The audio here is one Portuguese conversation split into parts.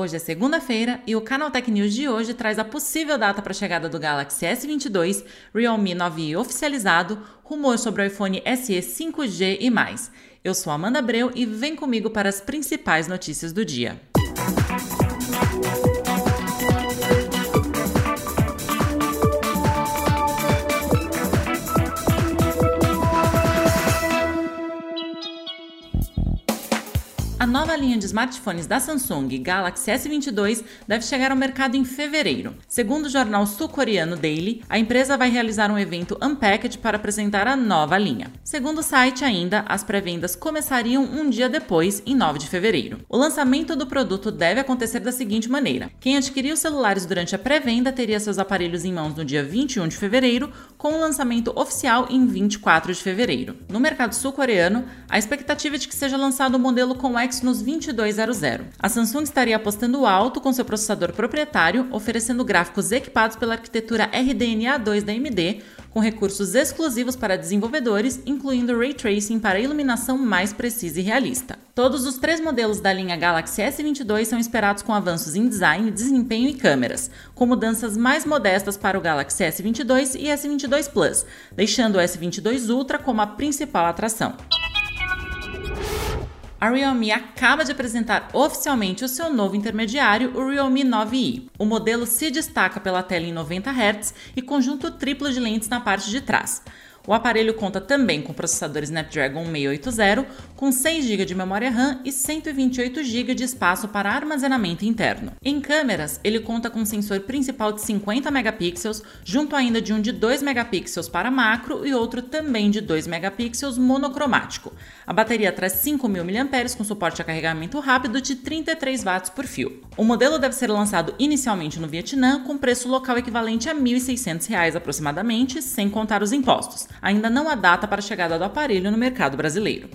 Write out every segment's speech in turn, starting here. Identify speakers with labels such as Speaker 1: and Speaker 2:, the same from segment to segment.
Speaker 1: Hoje é segunda-feira e o Canaltech News de hoje traz a possível data para a chegada do Galaxy S22, Realme 9i oficializado, rumor sobre o iPhone SE 5G e mais. Eu sou Amanda Abreu e vem comigo para as principais notícias do dia. A nova linha de smartphones da Samsung Galaxy S22 deve chegar ao mercado em fevereiro. Segundo o jornal sul-coreano Daily, a empresa vai realizar um evento Unpacked para apresentar a nova linha. Segundo o site, ainda, as pré-vendas começariam um dia depois, em 9 de fevereiro. O lançamento do produto deve acontecer da seguinte maneira: quem adquiriu celulares durante a pré-venda teria seus aparelhos em mãos no dia 21 de fevereiro, com o lançamento oficial em 24 de fevereiro. No mercado sul-coreano, a expectativa é de que seja lançado o um modelo com Exynos 2200. A Samsung estaria apostando alto com seu processador proprietário, oferecendo gráficos equipados pela arquitetura RDNA2 da AMD, com recursos exclusivos para desenvolvedores, incluindo ray tracing para iluminação mais precisa e realista. Todos os três modelos da linha Galaxy S22 são esperados com avanços em design, desempenho e câmeras, com mudanças mais modestas para o Galaxy S22 e S22 Plus, deixando o S22 Ultra como a principal atração a Realme acaba de apresentar oficialmente o seu novo intermediário, o Realme 9i. O modelo se destaca pela tela em 90 Hz e conjunto triplo de lentes na parte de trás. O aparelho conta também com processador Snapdragon 680, com 6 GB de memória RAM e 128 GB de espaço para armazenamento interno. Em câmeras, ele conta com sensor principal de 50 megapixels, junto ainda de um de 2 megapixels para macro e outro também de 2 megapixels monocromático. A bateria traz 5.000 mAh com suporte a carregamento rápido de 33 watts por fio. O modelo deve ser lançado inicialmente no Vietnã, com preço local equivalente a R$ 1.600 aproximadamente, sem contar os impostos ainda não há data para a chegada do aparelho no mercado brasileiro.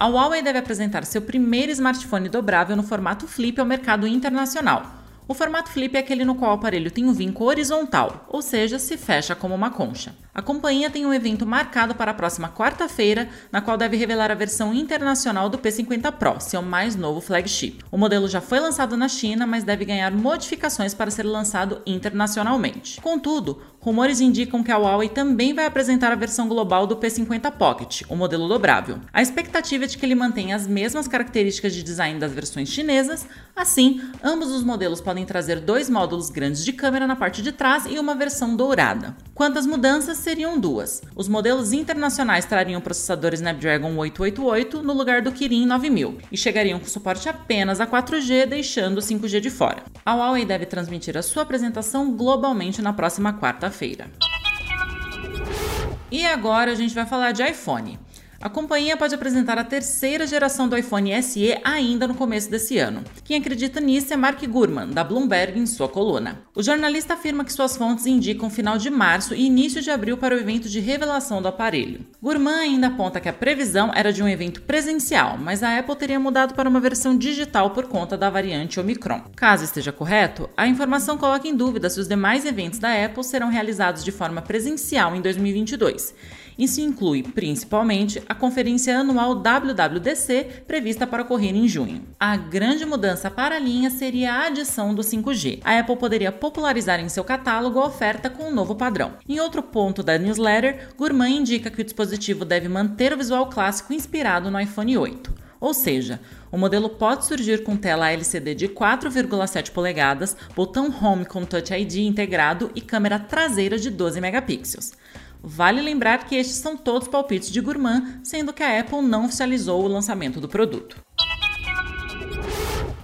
Speaker 1: A Huawei deve apresentar seu primeiro smartphone dobrável no formato flip ao mercado internacional. O formato flip é aquele no qual o aparelho tem um vinco horizontal, ou seja, se fecha como uma concha. A companhia tem um evento marcado para a próxima quarta-feira, na qual deve revelar a versão internacional do P50 Pro, seu mais novo flagship. O modelo já foi lançado na China, mas deve ganhar modificações para ser lançado internacionalmente. Contudo, rumores indicam que a Huawei também vai apresentar a versão global do P50 Pocket, o modelo dobrável. A expectativa é de que ele mantenha as mesmas características de design das versões chinesas, assim, ambos os modelos podem podem trazer dois módulos grandes de câmera na parte de trás e uma versão dourada. Quantas mudanças seriam duas? Os modelos internacionais trariam processador Snapdragon 888 no lugar do Kirin 9000 e chegariam com suporte apenas a 4G, deixando o 5G de fora. A Huawei deve transmitir a sua apresentação globalmente na próxima quarta-feira. E agora a gente vai falar de iPhone. A companhia pode apresentar a terceira geração do iPhone SE ainda no começo desse ano. Quem acredita nisso é Mark Gurman, da Bloomberg, em sua coluna. O jornalista afirma que suas fontes indicam final de março e início de abril para o evento de revelação do aparelho. Gurman ainda aponta que a previsão era de um evento presencial, mas a Apple teria mudado para uma versão digital por conta da variante Omicron. Caso esteja correto, a informação coloca em dúvida se os demais eventos da Apple serão realizados de forma presencial em 2022. Isso inclui, principalmente, a conferência anual WWDC, prevista para ocorrer em junho. A grande mudança para a linha seria a adição do 5G. A Apple poderia popularizar em seu catálogo a oferta com um novo padrão. Em outro ponto da newsletter, Gurman indica que o dispositivo deve manter o visual clássico inspirado no iPhone 8. Ou seja, o modelo pode surgir com tela LCD de 4,7 polegadas, botão Home com Touch ID integrado e câmera traseira de 12 megapixels. Vale lembrar que estes são todos palpites de Gourmand, sendo que a Apple não oficializou o lançamento do produto.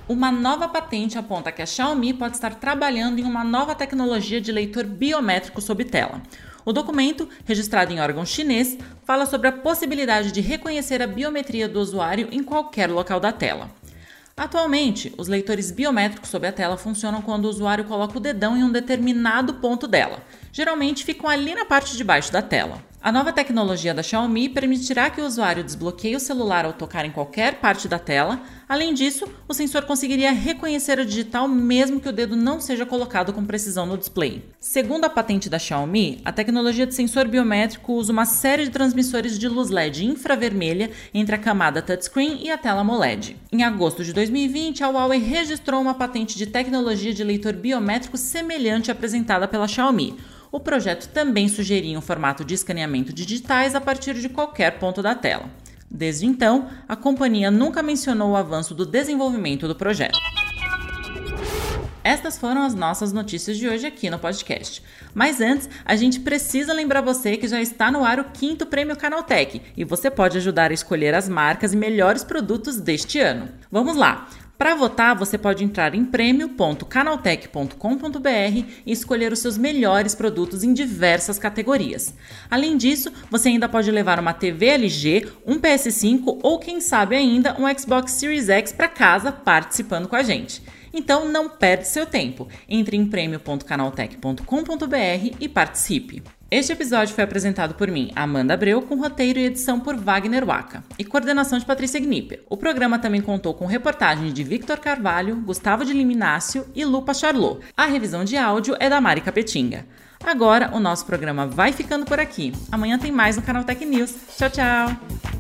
Speaker 1: Uma nova patente aponta que a Xiaomi pode estar trabalhando em uma nova tecnologia de leitor biométrico sob tela. O documento, registrado em órgão chinês, fala sobre a possibilidade de reconhecer a biometria do usuário em qualquer local da tela. Atualmente, os leitores biométricos sob a tela funcionam quando o usuário coloca o dedão em um determinado ponto dela. Geralmente ficam ali na parte de baixo da tela. A nova tecnologia da Xiaomi permitirá que o usuário desbloqueie o celular ao tocar em qualquer parte da tela. Além disso, o sensor conseguiria reconhecer a digital mesmo que o dedo não seja colocado com precisão no display. Segundo a patente da Xiaomi, a tecnologia de sensor biométrico usa uma série de transmissores de luz LED infravermelha entre a camada touchscreen e a tela AMOLED. Em agosto de 2020, a Huawei registrou uma patente de tecnologia de leitor biométrico semelhante à apresentada pela Xiaomi o projeto também sugeria um formato de escaneamento digitais a partir de qualquer ponto da tela. Desde então, a companhia nunca mencionou o avanço do desenvolvimento do projeto. Estas foram as nossas notícias de hoje aqui no podcast. Mas antes, a gente precisa lembrar você que já está no ar o quinto prêmio Canaltech e você pode ajudar a escolher as marcas e melhores produtos deste ano. Vamos lá! Para votar, você pode entrar em prêmio.canaltech.com.br e escolher os seus melhores produtos em diversas categorias. Além disso, você ainda pode levar uma TV LG, um PS5 ou quem sabe ainda um Xbox Series X para casa participando com a gente. Então não perde seu tempo. Entre em prêmio.canaltech.com.br e participe. Este episódio foi apresentado por mim, Amanda Abreu, com roteiro e edição por Wagner Waka e coordenação de Patrícia Gnipper. O programa também contou com reportagens de Victor Carvalho, Gustavo de Liminácio e Lupa Charlot. A revisão de áudio é da Mari Capetinga. Agora o nosso programa vai ficando por aqui. Amanhã tem mais no canal Tech News. Tchau, tchau!